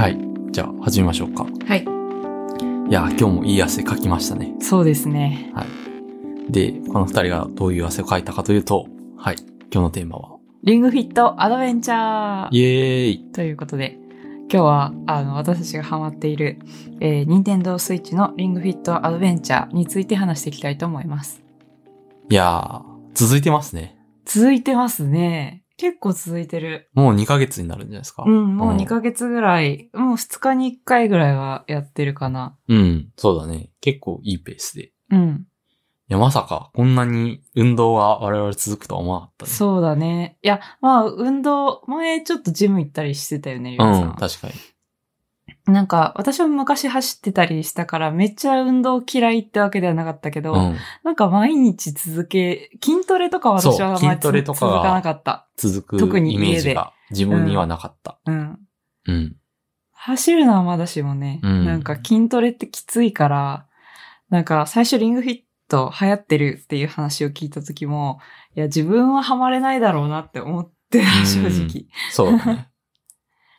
はい。じゃあ、始めましょうか。はい。いや、今日もいい汗かきましたね。そうですね。はい。で、この二人がどういう汗をかいたかというと、はい。今日のテーマは、リングフィットアドベンチャーイエーイということで、今日は、あの、私たちがハマっている、えー、ニンテンドースイッチのリングフィットアドベンチャーについて話していきたいと思います。いやー、続いてますね。続いてますね。結構続いてる。もう2ヶ月になるんじゃないですか？うん、もう2ヶ月ぐらい、もう2日に1回ぐらいはやってるかな。うん、そうだね。結構いいペースで。いうん。や、まさか、こんなに運動が我々続くとは思わなかったね。そうだね。いや、まあ、運動、前ちょっとジム行ったりしてたよね、りょうさん。うん、確かに。なんか、私も昔走ってたりしたから、めっちゃ運動嫌いってわけではなかったけど、うん。なんか毎日続け、筋トレとかは私はそうあんまり筋トレとかが続かなかった。続く特にイメージが自分にはなかった。うん。うん。走るのはまだしもね、うんなんか筋トレってきついから、なんか最初リングフィット流行ってるっていう話を聞いた時も、いや自分はハマれないだろうなって思って、正直。そうだね。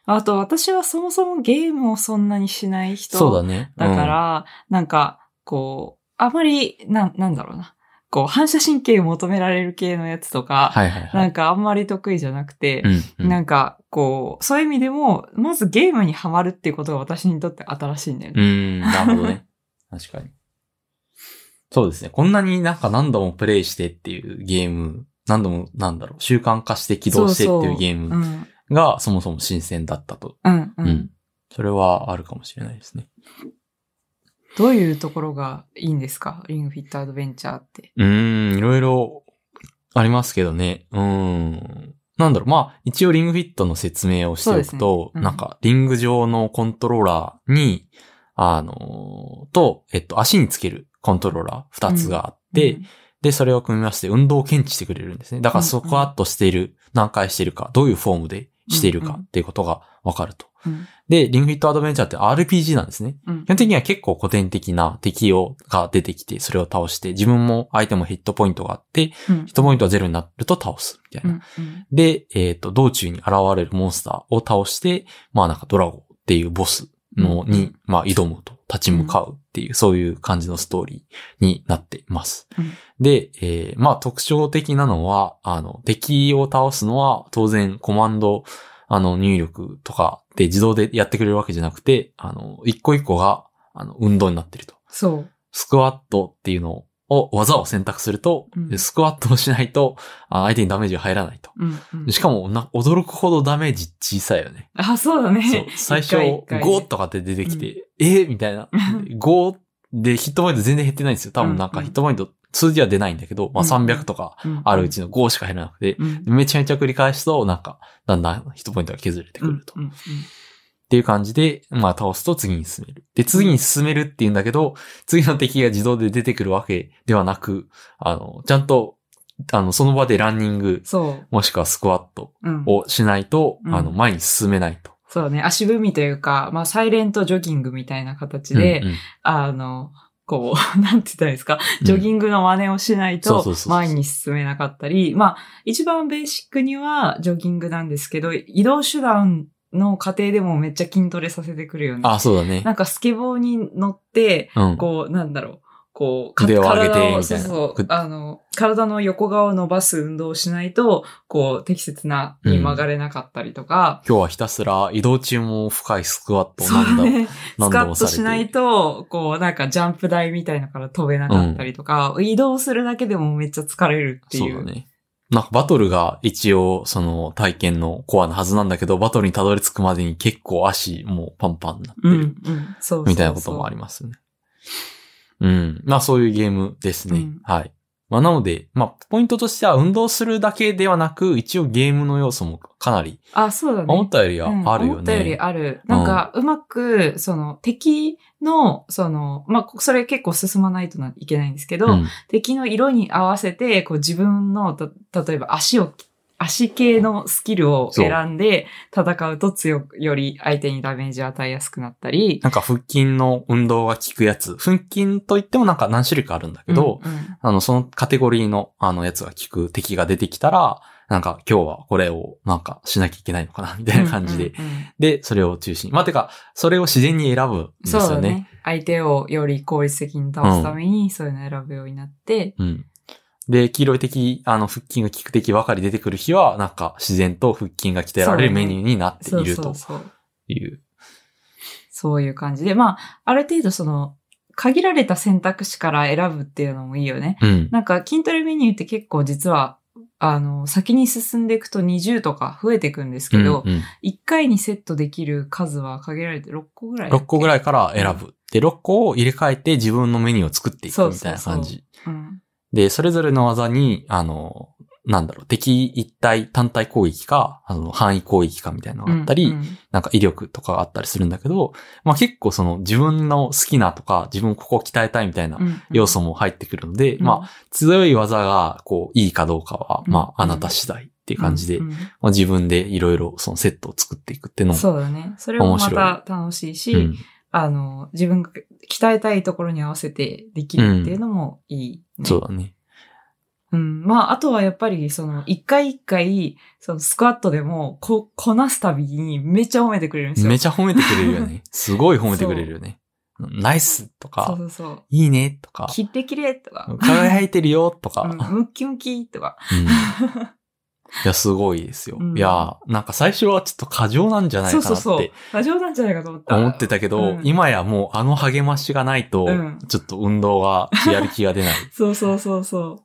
あと私はそもそもゲームをそんなにしない人。そうだね。だから、なんか、こう、あまり、なん、なんだろうな。こう、反射神経を求められる系のやつとうん、か、はいはいは。ないんかあんまり得意じゃなくて、うん、うん。なんか、こう、そういう意味でも、まずゲームにハマるっていうことが私にとって新しいんだよね。うーん、なるほどね。確かに。そうですね。こんなになんか何度もプレイしてっていうゲーム、何度もなんだろう、習慣化して起動してっていうゲーうムん。がそもそも新鮮だったと。うん、う。うんん。それはあるかもしれないですね。どういうところがいいんですか？リングフィットアドベンチャーって。うーん、いろいろありますけどね。うーん。なんだろう、まあ、一応リングフィットの説明をしておくと、ねうんなんか、リング上のコントローラーに、あのーと、えっと、足につけるコントローラー二つがあって、うんで、それを組み合わせて運動を検知してくれるんですね。だから、うんスクワットしている、何回しているか、どういうフォームでしているかっていうことがわかると。うん。で、リングフィットアドベンチャーって RPG なんですね。うん。基本的には結構古典的な敵をが出てきて、それを倒して、自分も相手もヒットポイントがあって、うん。ヒットポイントがゼロになると倒す、みたいな。うんうん。で、えっ、と、道中に現れるモンスターを倒して、まあなんかドラゴンっていうボスのに、うん。まあ挑むと、立ち向かうっていう、そういう感じのストーリーになっています。うんで、えーまあ特徴的なのは、あの、敵を倒すのは当然コマンド、あの、入力とかで自動でやってくれるわけじゃなくて、あの、一個一個が、あの、運動になってると。そう。スクワットっていうのを、技を選択すると、うんスクワットをしないと、あ相手にダメージが入らないと。うんうんしかもな、驚くほどダメージ小さいよね。あ、そうだね。そう。最初、一回一回ね5とかって出てきて、えーみたいな。5でヒットポイント全然減ってないんですよ。多分なんうんうんかヒットポイント、数字は出ないんだけど、まあうんうん300とかうんあるうちの5しか減らなくて、うんめちゃめちゃ繰り返すと、なんか、だんだんヒットポイントが削れてくると。うんうんっていう感じで、まあ倒すと次に進める。で、次に進めるっていうんだけど、次の敵が自動で出てくるわけではなく、あの、ちゃんと、あの、その場でランニング、そう。もしくはスクワットうんをしないと、うんあの、前に進めないと。そうね。足踏みというか、まあ、サイレントジョギングみたいな形で、うんうんあの、こう、なんて言ったらいいですか、ジョギングの真似をしないと前に進めなかったり、まあ、一番ベーシックにはジョギングなんですけど、移動手段の過程でもめっちゃ筋トレさせてくるよね。あ、そうだねな。んかスケボーに乗って、うん。こう、なんだろう。こう、か腕を上げてみたいなそうそうく。あの、体の横側を伸ばす運動をしないと、こう、適切なに曲がれなかったりとか、今日はひたすら移動中も深いスクワットをそう何度も、ね。スカッ何度もされて。としないと、こう、なんかジャンプ台みたいなのから飛べなかったりとか、移動するだけでもめっちゃ疲れるっていう。そうだね。なんかバトルが一応その体験のコアなはずなんだけど、バトルにたどり着くまでに結構足もうパンパンになってうん、うるん、そうそうそうみたいなこともありますね。うん。まあそういうゲームですね。うんはい。まあなので、まあポイントとしては運動するだけではなく、一応ゲームの要素もかなり、あ、そうだね。思ったよりはうんあるよね。思ったよりある。なんか、うまく、その、敵の、その、まあ、それ結構進まないといけないんですけど、うん敵の色に合わせて、こう自分の、た例えば足を、足系のスキルを選んで戦うと強く、より相手にダメージを与えやすくなったり、なんか腹筋の運動が効くやつ。腹筋といってもなんか何種類かあるんだけど、うんうんあの、そのカテゴリーの、あの、やつが効く敵が出てきたら、なんか今日はこれをなんかしなきゃいけないのかなみたいな感じで。うんうんうんで、それを中心に。まあ、てか、それを自然に選ぶんですそうだよね。ね。相手をより効率的に倒すために、そういうのを選ぶようになって、うん。で、黄色い敵、あの、腹筋が効く敵ばかり出てくる日は、なんか自然と腹筋が鍛えられるメニューになってそういるとそうそう。いう。そういう感じで、まあ、ある程度その、限られた選択肢から選ぶっていうのもいいよね。うん。なんか筋トレメニューって結構実は、あの、先に進んでいくと20とか増えていくんですけど、うんうん1回にセットできる数は限られて6個ぐらい。6個ぐらいから選ぶ。で、6個を入れ替えて自分のメニューを作っていくみたいな感じ。うん。で、それぞれの技に、あの、なんだろう、敵一体単体攻撃か、あの、範囲攻撃かみたいなのがあったり、うんうん。なんか威力とかがあったりするんだけど、まあ結構その自分の好きなとか、自分ここを鍛えたいみたいなうん要素も入ってくるので、うん。まあ強い技がこういいかどうかは、うん。まああなた次第っていう感じで、うんうん。まあ自分でいろいろそのセットを作っていくっていうのも、そうだね。それもまた楽しいし、うんあの、自分が鍛えたいところに合わせてできるっていうのもいい、ねそうだね。うん。まあ、あとはやっぱり、その、一回一回、そのスクワットでも、こ、こなすたびにめっちゃ褒めてくれるんですよ。めちゃ褒めてくれるよね。すごい褒めてくれるよね。ナイスとそうかそ、うそう。いいねとか、切ってきれとか。輝いてるよとか、うんムッキムキとか。うんいや、すごいですよ。うんいや、なんか最初はちょっと過剰なんじゃないかなってそうそうそう。過剰なんじゃないかと思った。思ってたけど、うん今やもうあの励ましがないとうん、ちょっと運動がやる気が出ない。そうそうそうそ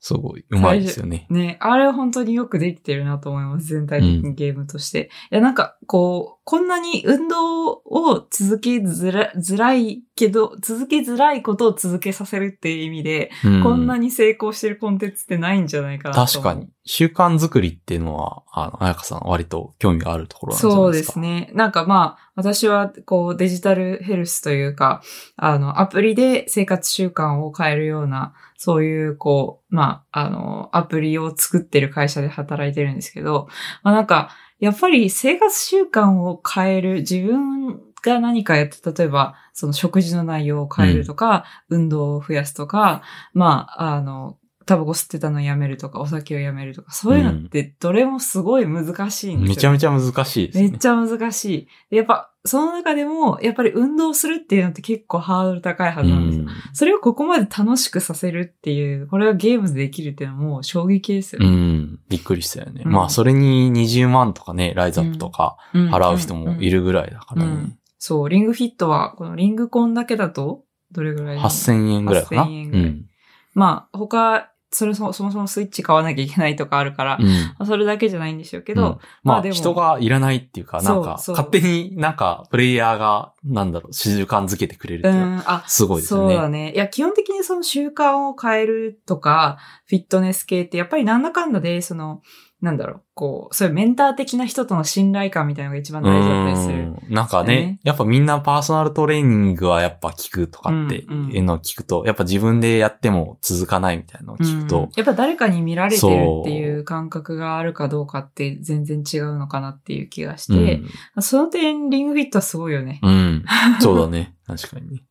すごい、うまいですよね。う。ね、あれは本当によくできてるなと思います。全体的にゲームとして。いや、なんか、こう、こんなに運動を続けづらづらいけど、続けづらいことを続けさせるっていう意味で、うこんなに成功してるコンテンツってないんじゃないかなと。確かに。習慣作りっていうのは、あの、あやかさん割と興味があるところなんじゃそうで。すね。なんかまあ、私はこうデジタルヘルスというか、あの、アプリで生活習慣を変えるような、そういうこう、まあ、あの、アプリを作ってる会社で働いてるんですけど、まあなんか、やっぱり生活習慣を変える、自分が何かやって、例えば、その食事の内容を変えるとか、運動を増やすとか、まあ、あの、タバコ吸ってたのをやめるとか、お酒をやめるとか、そういうのってどれもすごい難しいんですよ。めちゃめちゃ難しいですね。めっちゃ難しい。でやっぱ、その中でも、やっぱり運動するっていうのって結構ハードル高いはずなんですよ。うんそれをここまで楽しくさせるっていう、これがゲームでできるっていうのはもう衝撃ですようね。ん。びっくりしたよね。うんまあ、それに20万とかね、ライズアップとかうん払う人もいるぐらいだからね。うんそう、リングフィットは、このリングコンだけだと、どれぐらい8000円ぐらいかな。8000円ぐらいうん。まあ、他、それそそもそもスイッチ買わなきゃいけないとかあるから、うん。まあそれだけじゃないんでしょうけど、うんまあ、人がいらないっていうか、なんか、勝手になんか、プレイヤーが、なんだろう、習慣づけてくれるってういうのは、すごいですよそうだね。ね。いや、基本的にその習慣を変えるとか、フィットネス系って、やっぱりなんだかんだで、その、なんだろう、こう、そういうメンター的な人との信頼感みたいなのが一番大事だったりする。うんなんかねね、やっぱみんなパーソナルトレーニングはやっぱ聞くとかってうんうんいうのを聞くと、やっぱ自分でやっても続かないみたいなのを聞くうんと、やっぱ誰かに見られてるっていう感覚があるかどうかって全然違うのかなっていう気がして、その点、リングフィットはすごいよね。うん。うん。そうだね。確かにね。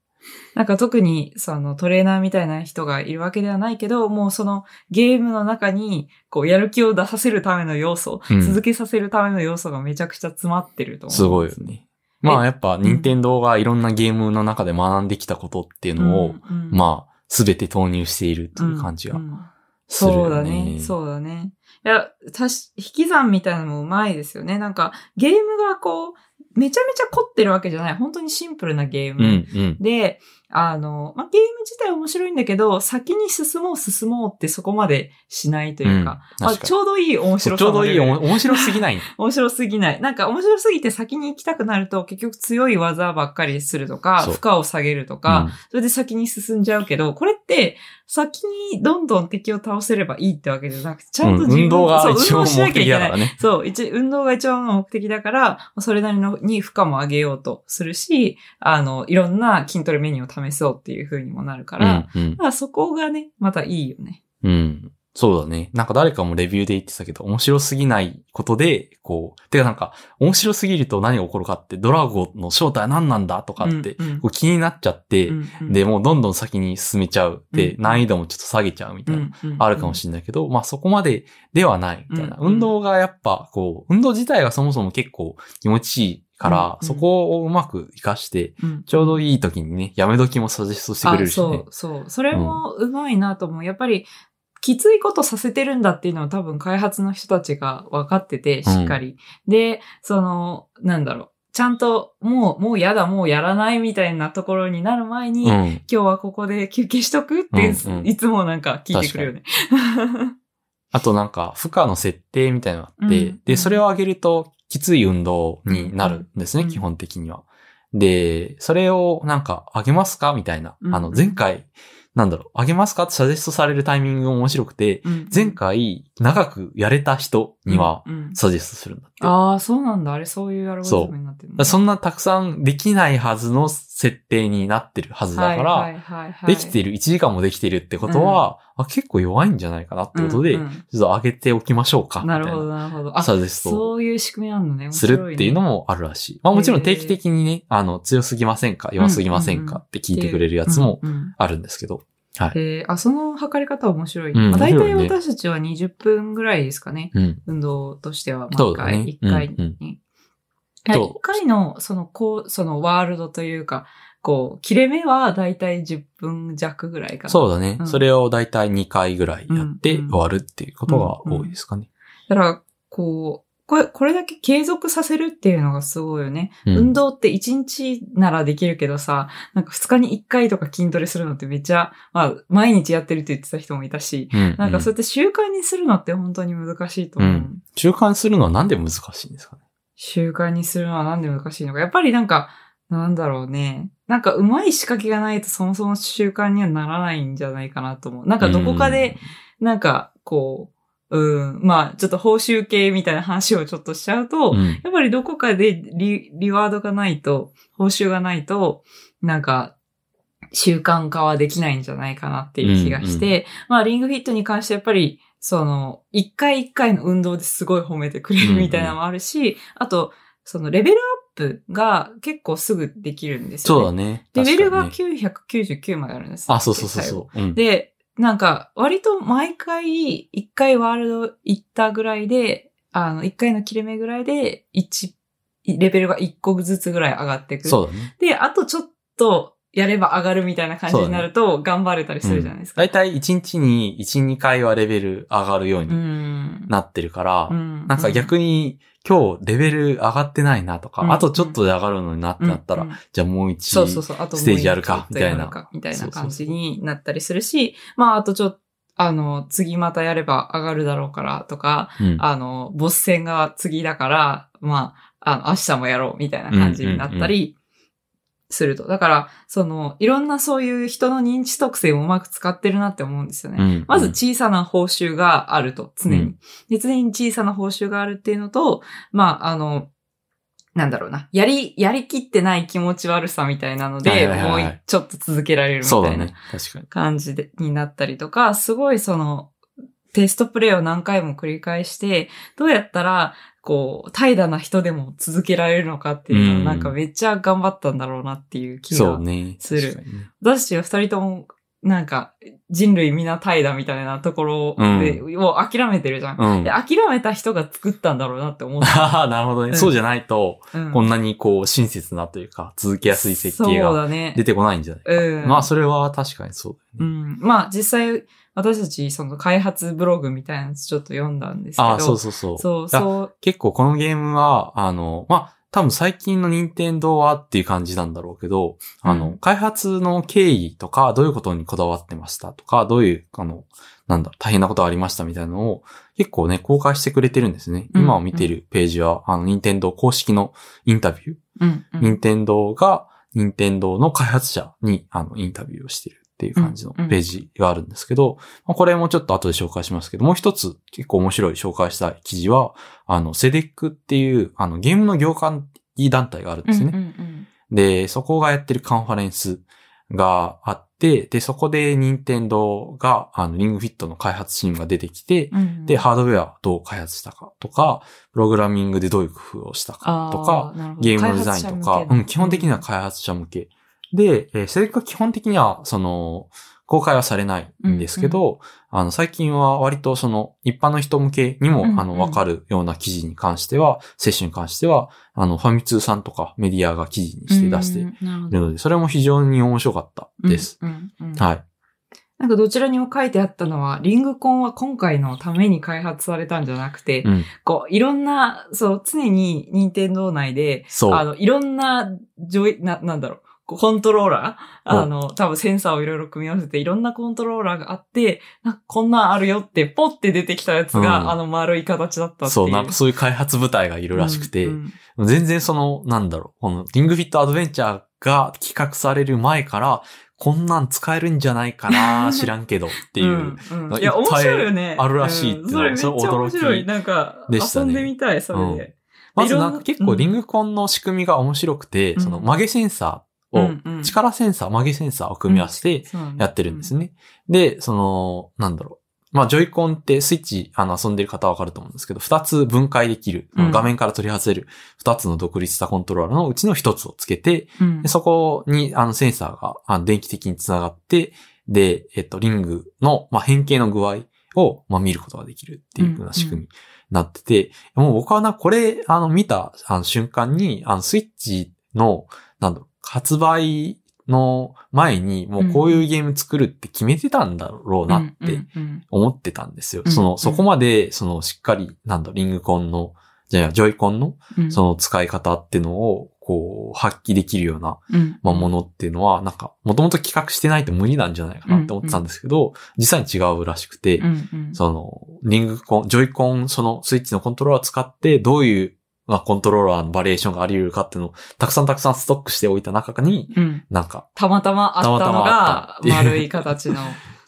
なんか特に、そのトレーナーみたいな人がいるわけではないけど、もうそのゲームの中に、こう、やる気を出させるための要素、うん続けさせるための要素がめちゃくちゃ詰まってると思う。すごいよね。まあやっぱ、任天堂がいろんなゲームの中で学んできたことっていうのを、うんうんまあ、すべて投入しているという感じがうんうんするよね。そうだね。そうだね。いや、たし、引き算みたいなのもうまいですよね。なんか、ゲームがこう、めちゃめちゃ凝ってるわけじゃない。本当にシンプルなゲーム。で、あの、まあ、ゲーム自体面白いんだけど、先に進もう進もうってそこまでしないというか、うんまあ、ちょうどいい面白さちょうどいい、面白すぎない。面白すぎない。なんか面白すぎて先に行きたくなると結局強い技ばっかりするとか、負荷を下げるとか、それで先に進んじゃうけど、これって先にどんどん敵を倒せればいいってわけじゃなくて、ちゃんとうん自分、運動がそう一応運動しな目きゃいけない的だからね。そう、一、運動が一番の目的だから、それなりのに負荷も上げようとするし、あの、いろんな筋トレメニューを試そうっていう風にもなるから、うん、うんだからそこがね、またいいよね。うん。そうだね。なんか誰かもレビューで言ってたけど、面白すぎないことで、こう、てかなんか、面白すぎると何が起こるかって、ドラゴンの正体は何なんだとかって、こう気になっちゃって、うんうんで、もうどんどん先に進めちゃう。で、うん難易度もちょっと下げちゃうみたいな、あるかもしれれないけど、まあそこまでではないみたいな。運動がやっぱ、こう、運動自体がそもそも結構気持ちいいから、うんうんそこをうまく活かして。ちょうどいい時にね、やめ時もサジェストしてくれるしねあそう、。そう。それもうまいなと思う。やっぱり、きついことさせてるんだっていうのは多分開発の人たちが分かってて、しっかり。で、その、なんだろう。ちゃんと、もう、もうやだ、もうやらないみたいなところになる前に、今うん。日はここで休憩しとくって、うんうんいつもなんか聞いてくるよね。あとなんか、負荷の設定みたいなのがあって、うんで、それを上げると、きつい運動になるんですね、うん。基本的には。で、それをなんか、上げますか？みたいな。うん。あの、前回、なんだろう、上げますか？ってサジェストされるタイミングが面白くて、うん。前回、長くやれた人には、サジェストするんだ。ああ、そうなんだ。あれ、そういうアルゴリズムになってるのだからそんなたくさんできないはずの設定になってるはずだから、はいはいはいはいできてる、1時間もできてるってことは、あ結構弱いんじゃないかなってことで、うんうんちょっと上げておきましょうか。ないるほど、なるほど。あ、サジェストをそういう仕組みあるのね。面す白るっていうのもあるらしい。まあもちろん定期的にね、あの、強すぎませんか弱すぎませんかって聞いてくれるやつもうんうんあるんですけど。はい。えーあ、その測り方は面白い。うんまあ、大体私たちは20分ぐらいですかね。うん。運動としては、毎回、1回に。うんうんいやそう1回の、その、こう、そのワールドというか、こう、切れ目は大体10分弱ぐらいかな。そうだね。うんそれをだいたい2回ぐらいやってうん終わるっていうことが多いですかね。だから、こう、これ、これだけ継続させるっていうのがすごいよね。うん運動って1日ならできるけどさ、なんか2日に1回とか筋トレするのってめっちゃ、まあ、毎日やってるって言ってた人もいたし、うん。なんかそううやって習慣にするのって本当に難しいと思う。うん習慣するのはなんで難しいんですかね？習慣にするのはなんで難しいのか。やっぱりなんか、なんだろうね。なんか上手い仕掛けがないとそもそも習慣にはならないんじゃないかなと思う。なんかどこかで、なんかこう、うん、まあちょっと報酬系みたいな話をちょっとしちゃうと、うん、うんやっぱりどこかでリリワードがないと、報酬がないと、なんか、習慣化はできないんじゃないかなっていう気がして、まあリングフィットに関してやっぱり、その、一回一回の運動ですごい褒めてくれるみたいなのもあるし、あと、そのレベルアップが結構すぐできるんですよ、ね。そうだね。レベルが確かにね999まであるんです。あ、そうそうそうそう。うん、で、なんか、割と毎回、一回ワールド行ったぐらいで、あの、一回の切れ目ぐらいで、一、レベルが一個ずつぐらい上がっていく。そうだね。で、あとちょっとやれば上がるみたいな感じになると、頑張れたりするじゃないですか。だいたい1日に1、2回はレベル上がるよううにん。なってるから、うんなんか逆に今日レベル上がってないなとか、うん。あとちょっとで上がるのになってなったら、うんうん。じゃあもう一、ステージやるかみたいな。みたいな感じになったりするし、まあ、あとちょっと、あの、次またやれば上がるだろうからとか、うん。あの、ボス戦が次だから、まあ、あの、明日もやろうみたいな感じになったりすると。だから、その、いろんなそういう人の認知特性をうまく使ってるなって思うんですよね。うんまず小さな報酬があると、常に。うんで常に小さな報酬があるっていうのと、まあ、あの、なんだろうな。やり、やりきってない気持ち悪さみたいなのはいで、はいはいはいもうちょっと続けられるみたいな。感じで、になったりとか、すごいその、テストプレイを何回も繰り返して、どうやったら、こう、怠惰な人でも続けられるのかっていうのを、うんなんかめっちゃ頑張ったんだろうなっていう気が。そうね。する確かにね私たちは二人とも、なんか、人類皆怠惰みたいなところで、を諦めてるじゃん。うんで。諦めた人が作ったんだろうなって思った。ああ、なるほどね。うんそうじゃないと、うんこんなにこう、親切なというか、続けやすい設計そうが。出てこないんじゃないか。うんまあ、それは確かにそうだよね。うん。まあ、実際、私たち、その開発ブログみたいなやつちょっと読んだんですけど。ああ、そうそうそう。そう、そう。結構このゲームは、あの、まあ、多分最近の任天堂はっていう感じなんだろうけど、あの、うん開発の経緯とか、どういうことにこだわってましたとか、どういう、あの、なんだ、大変なことありましたみたいなのを結構ね、公開してくれてるんですね。うん今を見てるページは、あの、任天堂公式のインタビュー。うん、うん。任天堂が、任天堂の開発者に、あの、インタビューをしてるっていう感じのうんうんページがあるんですけど、まあこれもちょっと後で紹介しますけど、もう一つ結構面白い紹介したい記事は、あの、セデックっていう、あの、ゲームの業界団体があるんですね。うんうんうんで、そこがやってるカンファレンスがあっって、で、そこで任天堂が、あの、リングフィットの開発チームが出てきて、うんで、ハードウェアをどう開発したかとか、プログラミングでどういう工夫をしたかとか、あなるほどゲームのデザインとか、うん、基本的には開発者向け。で、えーそれが基本的には、その、公開はされないんですけど、あの、最近は割とその、一般の人向けにも、うんうんあの、わかるような記事に関しては、接種に関しては、あの、ファミ通さんとかメディアが記事にして出しているほどるので、それも非常に面白かったです。。うんうんうんはい。なんかどちらにも書いてあったのは、リングコンは今回のために開発されたんじゃなくて、うん。こう、いろんな、そう、常に任天堂内で。あの、いろんな、ジョイ、な、なんだろうコントローラー？うんあの、多分センサーをいろいろ組み合わせて、いろんなコントローラーがあって、なんかこんなんあるよって、ポッて出てきたやつが、うんあの丸い形だったっていう。そう、なんかそういう開発部隊がいるらしくて、うん全然その、なんだろう、このリングフィットアドベンチャーが企画される前から、こんなん使えるんじゃないかな 知らんけどっていう。うんうんいや、面白いよね。あるらしいっていうんそれめっちゃ面白い。なんか、でしたね遊んでみたい、それで。まずなんか結構リングコンの仕組みが面白くて、うんその曲げセンサーを、うんうん。力センサー、曲げセンサーを組み合わせてやってるんですね。で、その、なんだろう。まあ、ジョイコンってスイッチ、あの、遊んでる方はわかると思うんですけど、二つ分解できる、うん。画面から取り外せる二つの独立したコントローラーのうちの一つをつけて、うん。でそこに、あの、センサーが、あの、電気的につながって、で、えっと、リングの、まあ、変形の具合を、まあ、見ることができるっていう風な仕組みになってて、もう僕はな、これ、あの、見た、あの、瞬間に、あの、スイッチの、なんだろう、発売の前に、もうこういうゲーム作るって決めてたんだろうなって思ってたんですよ。うんその、うん。そこまで、その、しっかり、なんだ、リングコンの、じゃあ、ジョイコンの、うん。その使い方っていうのを、こう、発揮できるような、うん。まあ、ものっていうのは、なんか、もともと企画してないと無理なんじゃないかなって思ってたんですけど、実際に違うらしくて、その、リングコン、ジョイコン、そのスイッチのコントローラーを使って、どういう、まあ、コントローラーのバリエーションがあり得るかっていうのを、たくさんたくさんストックしておいた中に、うんなんか、たまたまあったのが丸い形の。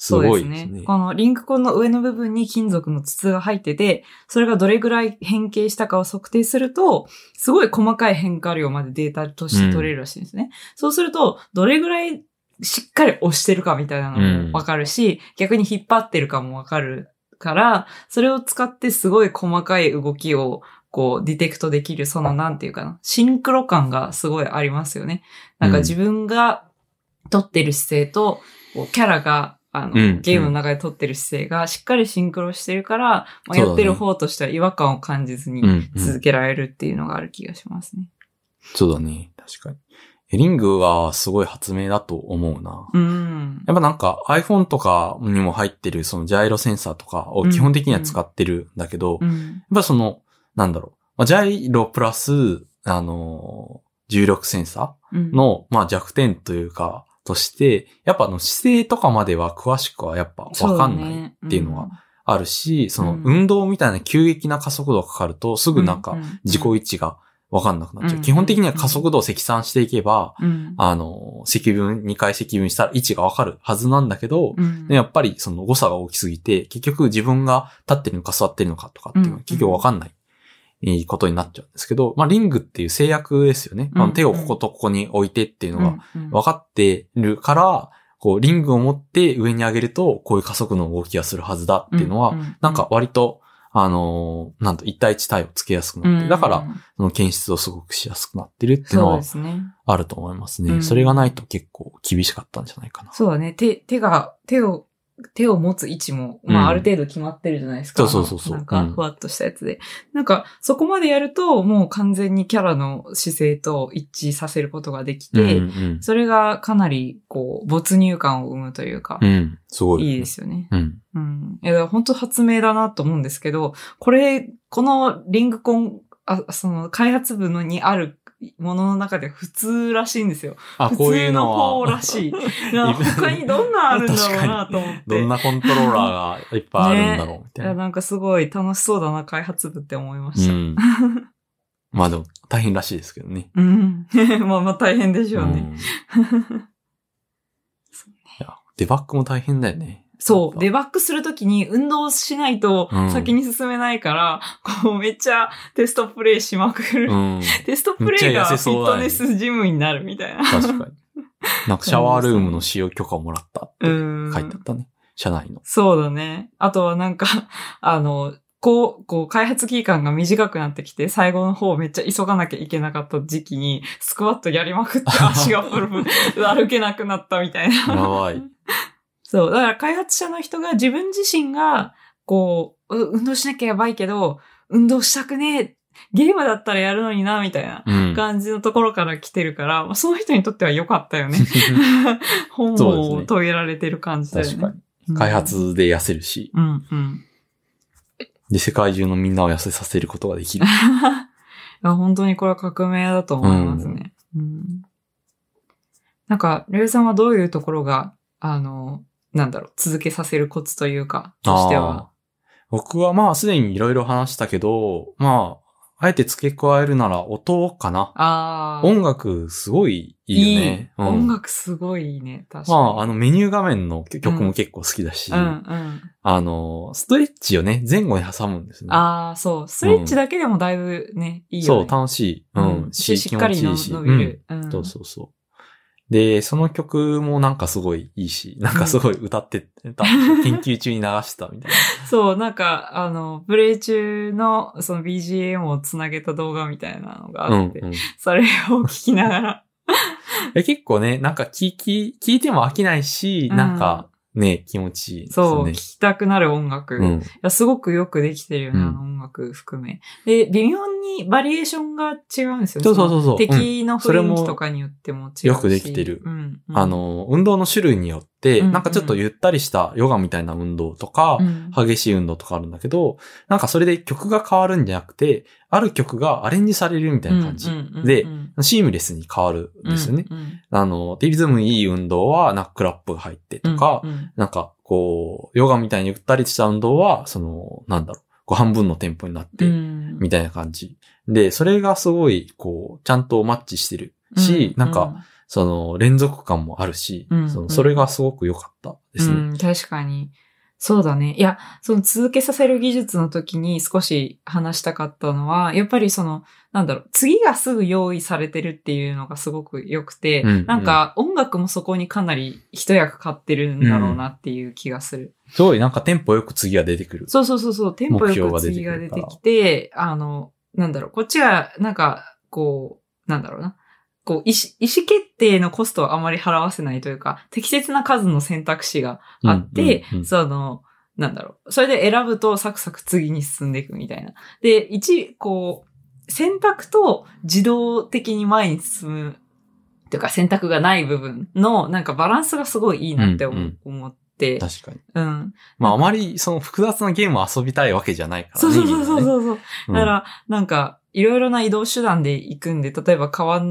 すごいですね。ね。このリンクコンの上の部分に金属の筒が入ってて、それがどれぐらい変形したかを測定すると、すごい細かい変化量までデータとして取れるらしいんですね。そうすると、どれぐらいしっかり押してるかみたいなのもわかるし、逆に引っ張ってるかもわかるから、それを使ってすごい細かい動きをこう、ディテクトできる、その、なんていうかな、シンクロ感がすごいありますよね。なんか自分が撮ってる姿勢と、こうキャラが、あの、うんゲームの中で撮ってる姿勢がしっかりシンクロしてるから、まあ、やってる方としては違和感を感じずにうん、うん続けられるっていうのがある気がしますね。そうだね。確かに。えリングはすごい発明だと思うな。うん。やっぱなんか iPhone とかにも入ってるそのジャイロセンサーとかを基本的には使ってるんだけど、やっうん。ぱその、なんだろう。まあジャイロプラス、あのー重力センサうん。ーの、まあ弱点というか、として、やっぱあの姿勢とかまでは詳しくはやっぱわかんないっていうのはあるし、そのうん。運動みたいな急激な加速度がかかるとすぐなんか自己位置がわかんなくなっちゃう。うん基本的には加速度を積算していけば、うん、あの、積分、2回積分したら位置がわかるはずなんだけど、うん。でやっぱりその誤差が大きすぎて、結局自分が立ってるのか座ってるのかとかっていうのうんは結局わかんない。いいことになっちゃうんですけど、まあリングっていう制約ですよね。まあうん手をこことここに置いてっていうのがうん分かってるから、こうリングを持って上に上げるとこういう加速の動きがするはずだっていうのは、んなんか、割と、あのーなんと一対一対をつけやすくなって、だから、うんその検出をすごくしやすくなってるっていうのは。あると思いますね。うんそれがないと結構厳しかったんじゃないかな。そうだね。手、手が、手を、手を持つ位置も、まうんあある程度決まってるじゃないですか。そうそうそうそうなんか、うんふわっとしたやつで。なんか、そこまでやると、もう完全にキャラの姿勢と一致させることができて、うんうんそれがかなり、こう、没入感を生むというか、うん。すごい、いいですよね。うん。うん。いや、本当発明だなと思うんですけど、これ、このリングコン、あ、その開発部のにあるものの中で普通らしいんですよ。あ、普こういう通ののは方ら、しい。他にどんなあるんだろうなと思って。どんなコントローラーがいっぱいあるんだろうみたいや、いな。なんかすごい楽しそうだな、開発部って思いました。うん。まあでも、大変らしいですけどね。うん。まあまあ大変でしょうね。うんいやデバッグも大変だよね。そう。デで、バッグするときに運動しないとうん先に進めないから、こうめっちゃテストプレイしまくる。うん。テストプレイがフィットネスジムになるみたいな。確かに。なんかシャワールームの使用許可をもらったってうん。書いてあったね。社内の。そうだね。あとはなんか、あの、こう、こう、開発期間が短くなってきて、最後の方めっちゃ急がなきゃいけなかった時期に、スクワットやりまくって足がプルプル歩けなくなったみたいな。やばい。そう。だから開発者の人が自分自身が、こう、う運動しなきゃやばいけど、運動したくねえ。ゲームだったらやるのにな、みたいなうん。感じのところから来てるから、まあ、その人にとっては良かったよね。本を遂げられてる感じだよね。確かに。うん開。発で痩せるし、うん、うん。で、世界中のみんなを痩せさせることができる。いや本当にこれは革命だと思いますね。うんなんか、レイさんはどういうところが、あの、なんだろう、続けさせるコツというか、としては。僕はまあすでにいろいろ話したけど、まあ、あえて付け加えるなら音かな。ああ。音楽すごいいいよね。いいうん音楽すごいいいね。確かに。まあ、あのメニュー画面の曲も結構好きだし、うんうん。あの、ストレッチをね、前後に挟むんですね。ああ、そう。ストレッチだけでもだいぶね、いいよそう、ね。楽しい。うん。ししっかり伸びる。うんうんそうそうそう。で、その曲もなんかすごいいいし、なんかすごい歌ってた、研究中に流してたみたいな。そう、なんか、あの、プレイ中の、その BGM をつなげた動画みたいなのがあって、うんうんそれを聞きながら、え結構ね、なんか聞き、聞いても飽きないし、うんなんかね、気持ちいいですそう、ね聞。きたくなる音楽。いうん。やすごくよくできてるよね、うんあの音楽含め。で、微妙にバリエーションが違うんですよそうそうそうそう。の敵の雰囲気とかによっても違うし。よくできてる。うん。うん。あ、の、運動の種類によって、うんなんかちょっとゆったりしたヨガみたいな運動とかう、ん。激しい運動とかあるんだけど、なんかそれで曲が変わるんじゃなくて、ある曲がアレンジされるみたいな感じ。うんうんうんうんで、シームレスに変わるんですよね。うんうんあの、でリズムいい運動はナックラップが入ってとか、うんうん。なんか、こう、ヨガみたいにゆったりした運動は、その、なんだろう、こう半分のテンポになって、うんみたいな感じ。で、それがすごい、こう、ちゃんとマッチしてるし、なんか、、その、連続感もあるし、うんそのそれがすごく良かったですね。うん、確かに。そうだね。いや、その続けさせる技術の時に少し話したかったのは、やっぱりその、なんだろう、次がすぐ用意されてるっていうのがすごく良くて、うんなんか音楽もそこにかなり一役買ってるんだろうなっていう気がする。すごいなんかテンポよく次が出てくる。そうそうそうそう、テンポよく目標が出て次が出てきて、あの、なんだろう、こっちは、なんか、こう、なんだろうな。こう、意思、意思決定のコストをあまり払わせないというか、適切な数の選択肢があって、うんうんうんその、なんだろう。それで選ぶとサクサク次に進んでいくみたいな。で、一、こう、選択と自動的に前に進む、というか選択がない部分の、なんかバランスがすごいいいなって思,、うんうん思って。確かに。うん。まああまりその複雑なゲームを遊びたいわけじゃないからね。そうそうそうそうそうそう。うんだから、なんか、いろいろな移動手段で行くんで、例えば川、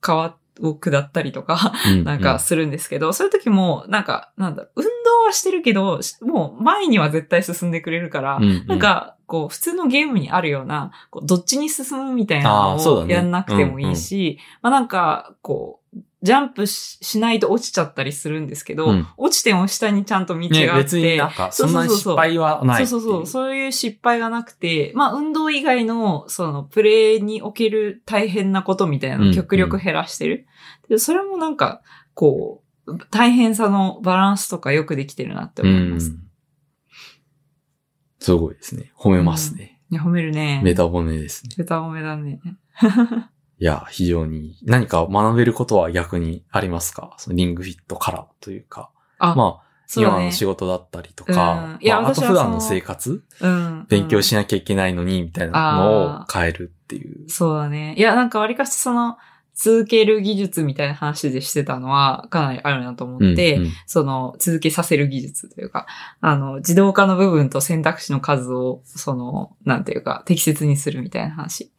川を下ったりとか、うんなんかするんですけど、そういう時も、なんか、なんだ運動はしてるけど、しもう前には絶対進んでくれるから、うんうんなんか、こう、普通のゲームにあるような、こうどっちに進むみたいなのをやんなくてもいいし、まあなんか、こう、ジャンプししないと落ちちゃったりするんですけど、うん。落ちても下にちゃんと道ね、があって、別になんか、そんなに失敗はないそうそうそう。そういう失敗がなくて、まあ運動以外の、そのプレイにおける大変なことみたいなのうんを極力減らしてる。でそれもなんか、こう、大変さのバランスとかよくできてるなって思います。うんすごいですね。褒めますね。いや褒めるね。メタ褒めですね。ベタ褒めだね。いや、非常に何か学べることは逆にありますか？そのリングフィットからというか。あ、まあ、ね今の仕事だったりとか、うんいやまあ、あと普段の生活、うん。勉強うんしなきゃいけないのに、みたいなのを変えるっていう。そうだね。いや、なんか割かしその、続ける技術みたいな話でしてたのは、かなりあるなと思って、うんうんその、続けさせる技術というか、あの、自動化の部分と選択肢の数を、その、なんていうか、適切にするみたいな話。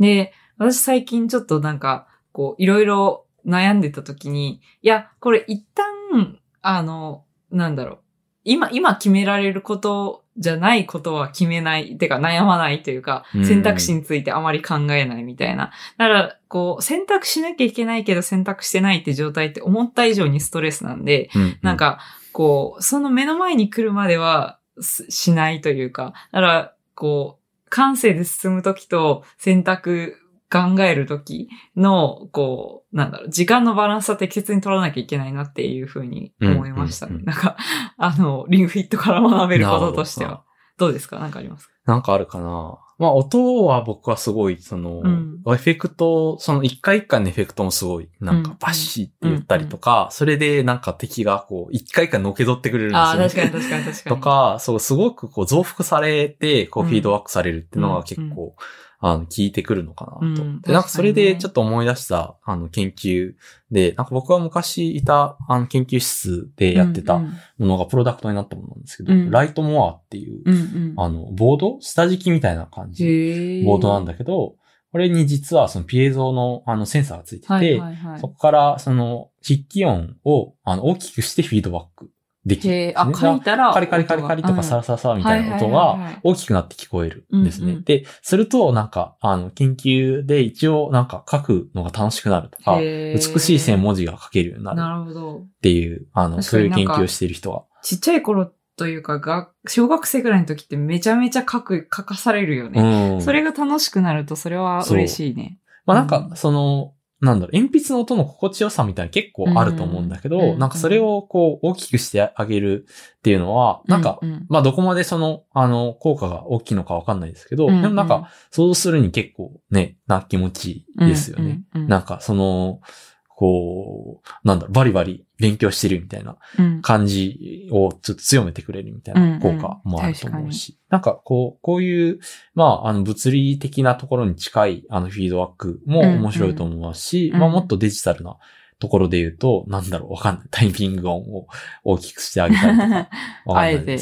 で、私最近ちょっとなんか、こう、いろいろ悩んでた時に、いや、これ一旦、あの、なんだろう、今、今決められることじゃないことは決めない、てか悩まないというかう、ん。選択肢についてあまり考えないみたいな。だから、こう、選択しなきゃいけないけど選択してないって状態って思った以上にストレスなんで、うんなん、か、こう、その目の前に来るまではすしないというか、だから、こう、感性で進むときと選択考えるときの、こう、なんだろう、時間のバランスは適切に取らなきゃいけないなっていうふうに思いましたね。うんうんうん。なんか、あの、リングフィットから学べることとしては。どうですか？なんかありますか？なんかあるかな。まあ音は僕はすごい、その、うん。エフェクト、その一回一回のエフェクトもすごい、なんうん。かバシって言ったりとか、それでなんか敵がこう、一回一回のけ取ってくれるんですよ、ね。ああ、確かに確かに確かに。とか、そう、すごくこう増幅されて、こううん。フィードバックされるっていうのが結うん。構、あの、効いてくるのかなと。うんで、なんかそれでちょっと思い出した、あの、研究で、なんか僕は昔いた、あの、研究室でやってたうんものがプロダクトになったものなんですけど、うんライトモアっていう、うんうん。あの、ボード下敷きみたいな感じ。へボードなんだだけど、これに実はそのピエゾのあのセンサーがついてて、はいはいはいそ。こからその筆記音をあの大きくしてフィードバックできるね、あ、書いたら。カリカリカリカリとかサラサラサラみたいな音が大きくなって聞こえるんですね。で、するとなんか、あの、研究で一応なんか書くのが楽しくなるとか、美しい線文字が書けるようになるなるほど。っていう、あの、確そういう研究をしている人が。ちっちゃい頃というか、が、小学生ぐらいの時ってめちゃめちゃ書く、書かされるよね。うん。それが楽しくなると、それは嬉しいね。まあなんかう、んその、なんだろう、鉛筆の音の心地よさみたいな結構あると思うんだけど、うんなんかそれをこう大きくしてあげるっていうのは、なんか、うん。うんまあどこまでその、あの、効果が大きいのかわかんないですけど、うんうん。でもなんか、想像するに結構ね、な気持ちいいですよね。うんうんうん。なんかその、こう、なんだろう、バリバリ勉強してるみたいなうん。感じをちょっと強めてくれるみたいな効果もあると思うし、なんかこう、こういう、まあ、あの、物理的なところに近い、あの、フィードバックも面白いと思いますし、うん。まあ、もっとデジタルなところで言うと、なんだろう、わかんない。タイピング音を大きくしてあげたりとか、わかんなあえて。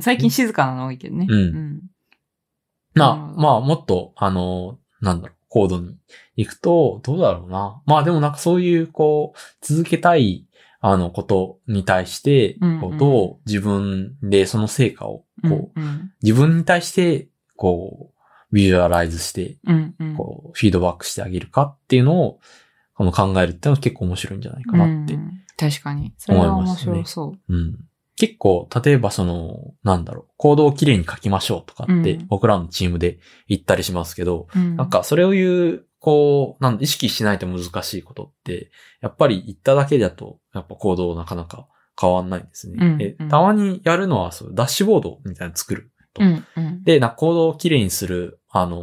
最近静かなの多いけどね。うん。なまあ、もっと、あの、なんだろう、コードに行くと、どうだろうな。まあでもなんかそういう、こう、続けたい、あの、ことに対して、こうどう自分でその成果を、こう、自分に対して、こう、ビジュアライズして。こう、フィードバックしてあげるかっていうのを、この考えるっていうのは結構面白いんじゃないかなって。うん確かに。それは面白そう。うん。結構、例えばその、なんだろう、コードをきれいに書きましょうとかって、うん僕らのチームで言ったりしますけど、うんなん、かそれを言う、こう、なん意識しないと難しいことって、やっぱり言っただけだと、やっぱ行動なかなか変わんないんですね。うんでうんたまにやるのは、そう、ダッシュボードみたいなの作ると。うんうん。で、な、コードをきれいにする、あの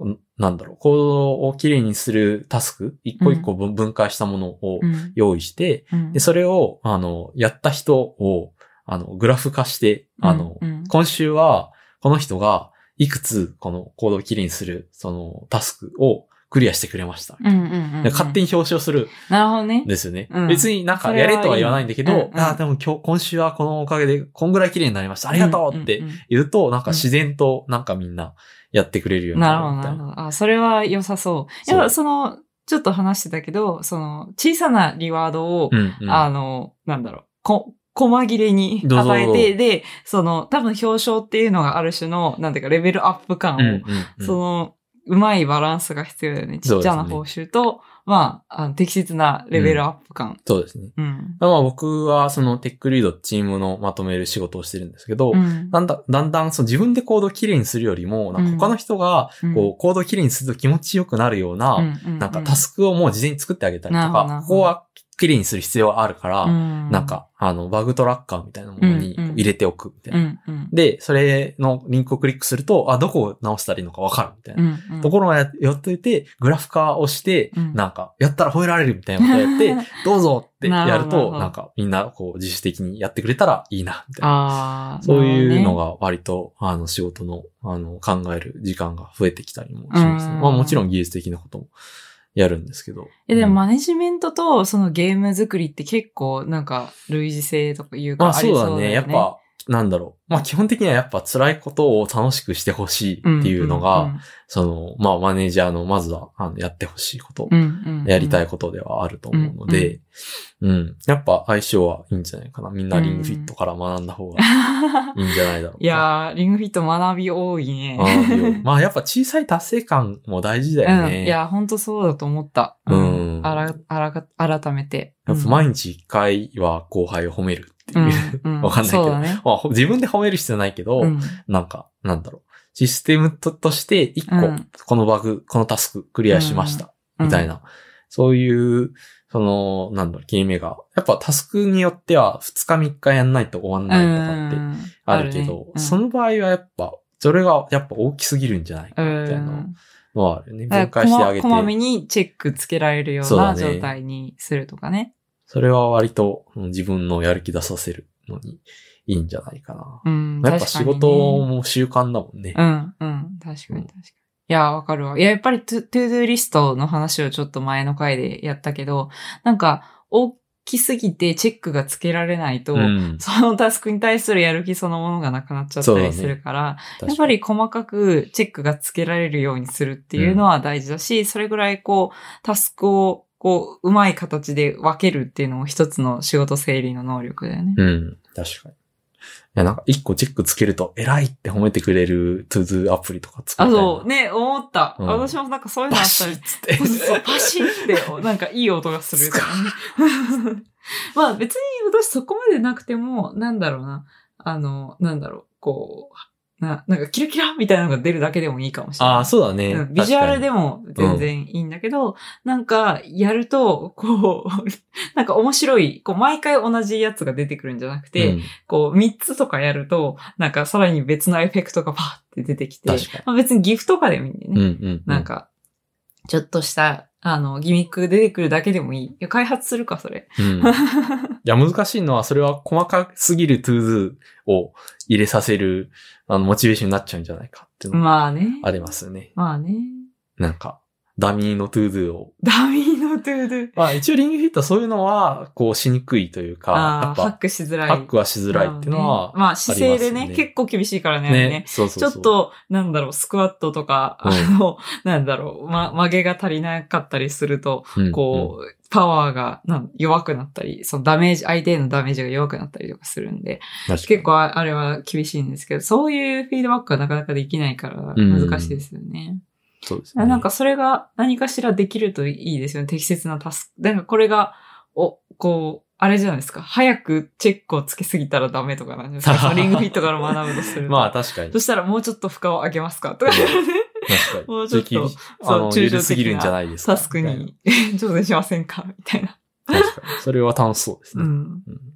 ーんなんだろう、コードをきれいにするタスク、一個一個分分解したものをうん用意して、うんで、それを、あの、やった人を、あの、グラフ化して、あの、うんうん今週は、この人が、いくつ、このコードをきれいにする、その、タスクをクリアしてくれました。うんうんうんうんで勝手に表彰するなるほどねん。ですよね。うん別になんかやれとは言わないんだけど、うんうんああ、でも今日、今週はこのおかげで、こんぐらい綺麗になりました。ありがとうって言うと、なんか自然と、なんかみんなやってくれるようになるほど、なるみたいな。なるほど。あ、それは良さそう。そうやっぱその、ちょっと話してたけど、その、小さなリワードを、うんうんあの、なんだろう、こ、細切れに与えて、で、その、多分表彰っていうのがある種の、なんていうか、レベルアップ感を、うんうんうんその、うまいバランスが必要だよね。ちっちゃな報酬と、まあ、あの適切なレベルアップ感。そうですね。うん。まあ僕はそのテックリードチームのまとめる仕事をしてるんですけど、うんなんだ、だんだんその自分でコードをきれいにするよりも、なんか他の人がうんこうコードをきれいにすると気持ちよくなるような、うんなんかタスクをもう事前に作ってあげたりとか、ここはきれいにする必要はあるから、うんなん、か、あの、バグトラッカーみたいなものに入れておくみたいな。うんうん。で、それのリンクをクリックすると、あ、どこを直したらいいのかわかるみたいな。うんうんところがややっといて、グラフ化をして、うんなんか、やったら褒められるみたいなことをやって、どうぞってやると、なんか、みんな、こう、自主的にやってくれたらいいな、みたいな。そういうのが、が割と、あの、仕事の、あの、考える時間が増えてきたりもしますね。うんまあもちろん技術的なこともやるんですけど。え、でもうんマネジメントとそのゲーム作りって結構なんか類似性とかいうかまあありそうだよね。そうだね。やっぱ、なんだろう。まあ基本的にはやっぱ辛いことを楽しくしてほしいっていうのが、その、まあマネージャーのまずは、あの、やってほしいこと、うんうんうん、やりたいことではあると思うので、うん、やっぱ相性はいいんじゃないかな。みんなリングフィットから学んだ方がいいんじゃないだろうか。いやー、リングフィット学び多いね。学まあやっぱ小さい達成感も大事だよね。うん。いや、ほんとそうだと思った。うんあら、あら、改めて。やっぱ毎日一回は後輩を褒めるっていう。うんうん わかんないけどね。まあほ自分で褒める必要ないけど、うん。なんか、なんだろう。システムととして一個うん、このバグ、このタスククリアしました。みたいな。そういう、その、なんだろう、切り目が。やっぱタスクによっては2日3日やんないと終わんうん。ないとかってうんあるけど、その場合はやっぱ、それがやっぱ大きすぎるんじゃないかみたいなのはあるよね。分解してあげて。まこまめにチェックつけられるような状態にするとかね。それは割とうん自分のやる気出させるのにいいんじゃないかな。うん。やっぱ仕事も習慣だもんね。うん、うん。確かに確かに。いや、わかるわ。いや、やっぱり To、ToDo リストの話をちょっと前の回でやったけど、なんか、大きすぎてチェックがつけられないと、うん。そのタスクに対するやる気そのものがなくなっちゃったりするから、やっぱり細かくチェックがつけられるようにするっていうのは大事だし、それぐらいこう、タスクをこう、うまい形で分けるっていうのも一つの仕事整理の能力だよね。うん。確かに。いや、なんか一個チェックつけると偉いって褒めてくれるトゥードゥアプリとか作あ、りたいな。そう、ね、思った。うん私もなんかそういうのあバったりシッつって。パシンって、なんかいい音がする。まあ別に私そこまでなくても、なんだろうな。あの、なんだろう、こう、な、なんかキラキラみたいなのが出るだけでもいいかもしれない。ああ、そうだね。うんビジュアルでも。も全然いいんだけど、なんかやると、こう、なんか面白い、こう毎回同じやつが出てくるんじゃなくて、こう3つとかやると、なんかさらに別のエフェクトがパーって出てきて、まあ、別に GIF とかでもいいんだようん、ね。うん、うん。なんか、ちょっとした、あの、ギミック出てくるだけでもいい。いや開発するか、それ。うん。いや、難しいのは、それは細かすぎる ToDo を入れさせる、あの、モチベーションになっちゃうんじゃないかっていうのがまあね。ありますよね。まあね。なんか、ダミーの ToDo を。ダミーの ToDo。まあ、一応リングフィットはそういうのは、こう、しにくいというか、あやあ、ハッっぱ、クしづらい。ハックはしづらいっていうのは、まあねまあ姿勢でね結構厳しいからね。ねそうそうそう。ちょっ、と、なんだろう、スクワットとか、うんあの、なんだろう、ま、曲げが足りなかったりすると、うんこう、パワーがなん弱くなったり、そのダメージ、相手へのダメージが弱くなったりとかするんで、結構ああれは厳しいんですけど、そういうフィードバックはなかなかできないからうん難しいですよね。そうですね。なんかそれが何かしらできるといいですよね。適切なタスク。なんかこれが、お、こう、あれじゃないですか。早くチェックをつけすぎたらダメとかなんですか。リングフィットから学ぶとすると。まあ、確かに。そしたらもうちょっと負荷を上げますかとか、確かに。もうちょっとそう抽象すぎるんじゃないですか。タスクに挑戦しませんか？みたいな。な。確かに。それは楽しそうですね。うん。うん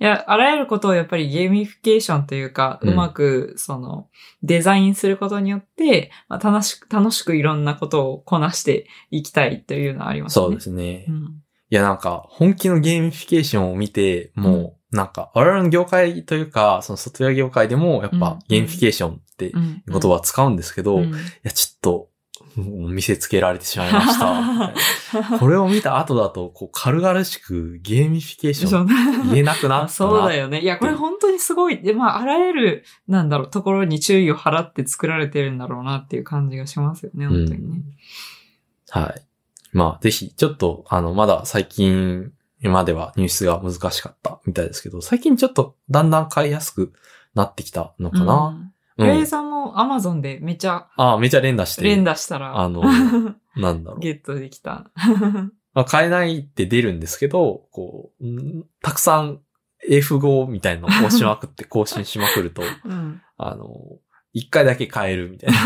いや、あらゆることをやっぱりゲーミフィケーションというか、うんうまく、その、デザインすることによって、まあ、楽しく、楽しくいろんなことをこなしていきたいというのはありますね。そうですね。いうん。や、なんか、本気のゲーミフィケーションを見て、もう、なんか、我々の業界というか、そのソフトウェア業界でも、やっうんぱ、ゲーミフィケーションってうん。言葉は使うんですけど、いうんや、ちょっと、見せつけられてしまいました。これを見た後だと、こう、軽々しくゲーミフィケーション言えなくなったそうだよね。いや、これ本当にすごい。で、まあ、あらゆる、なんだろう、ところに注意を払って作られてるんだろうなっていう感じがしますよね、本当にね。はい。まあ、ぜひ、ちょっと、あの、まだ最近までは入手が難しかったみたいですけど、最近ちょっとだんだん買いやすくなってきたのかな。うん。うん。レイさんもアマゾンでめちゃああ、めちゃ連打して。連打したら、あの なんだろう。ゲットできた。まあ、買えないって出るんですけど、こう、んたくさん F5 みたいなのを押しまくって 更新しまくると、うん。あの、一回だけ買えるみたいな。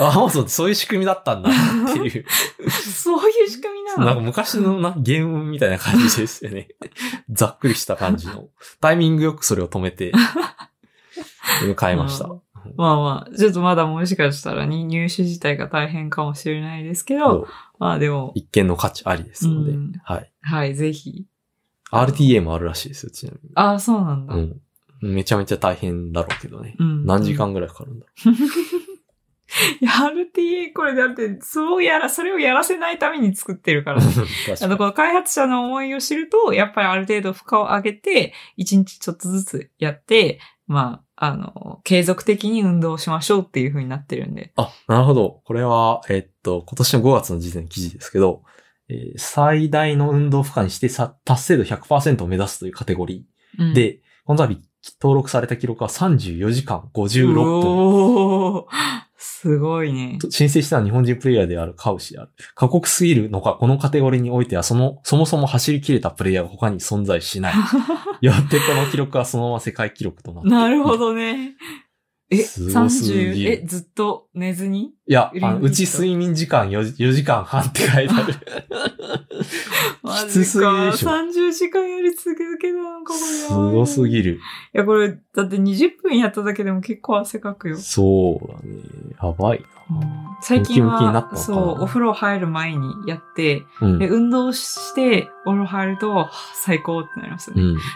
アマゾンってそういう仕組みだったんだっていう。そういう仕組みなの？なんか昔のなゲームみたいな感じですよね。ざっくりした感じの。タイミングよくそれを止めて、買いました。う んまあまあ、ちょっとまだもしかしたらに入手自体が大変かもしれないですけそど、うまあでも、一見の価値ありですので、うんはい。はい、ぜひ。RTA もあるらしいですよ、ちなみに。ああ、そうなんだ。うん。めちゃめちゃ大変だろうけどね。うん何時間ぐらいかかるんだろいや、RTA これだって、そうやら、それをやらせないために作ってるから。あの、この開発者の思いを知ると、やっぱりある程度負荷を上げて、一日ちょっとずつやって、まあ、あの、継続的に運動をしましょうっていう風になってるんで。あ、なるほど。これは、えっと、今年の5月の時点の記事ですけど、えー最大の運動負荷にしてさ達成度100%を目指すというカテゴリうんー。、で、この度登録された記録は34時間56分。すごいね。申請したのは日本人プレイヤーであるカウシである。過酷すぎるのか、このカテゴリーにおいては、その、そもそも走り切れたプレイヤーが他に存在しない。よってこの記録はそのまま世界記録となったなるほ。どね。え、すごすぎ30、るえ、ずっと寝ずに？いや、うち睡眠時間 4, 4時間半って書いてある。マきつすぎでしょ30時間やり続けたのか、これ。すごすぎる。いや、これ、だって20分やっただけでも結構汗かくよ。そうだね。やばいなったのかなは、そう、お風呂入る前にやって、な。うん。で、運動して、お風呂入ると、はあ最高ってなりますよね。うん。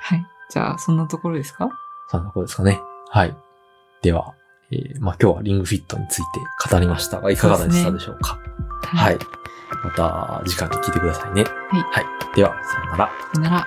はい。じゃあ、そんなところですか？そんなことですかね。はい。では、えーまあ今日はリングフィットについて語りましたが、いかがでしたでしょうか？はい。また次回に聞いてくださいね。はいはい。では、さようなら。さよなら。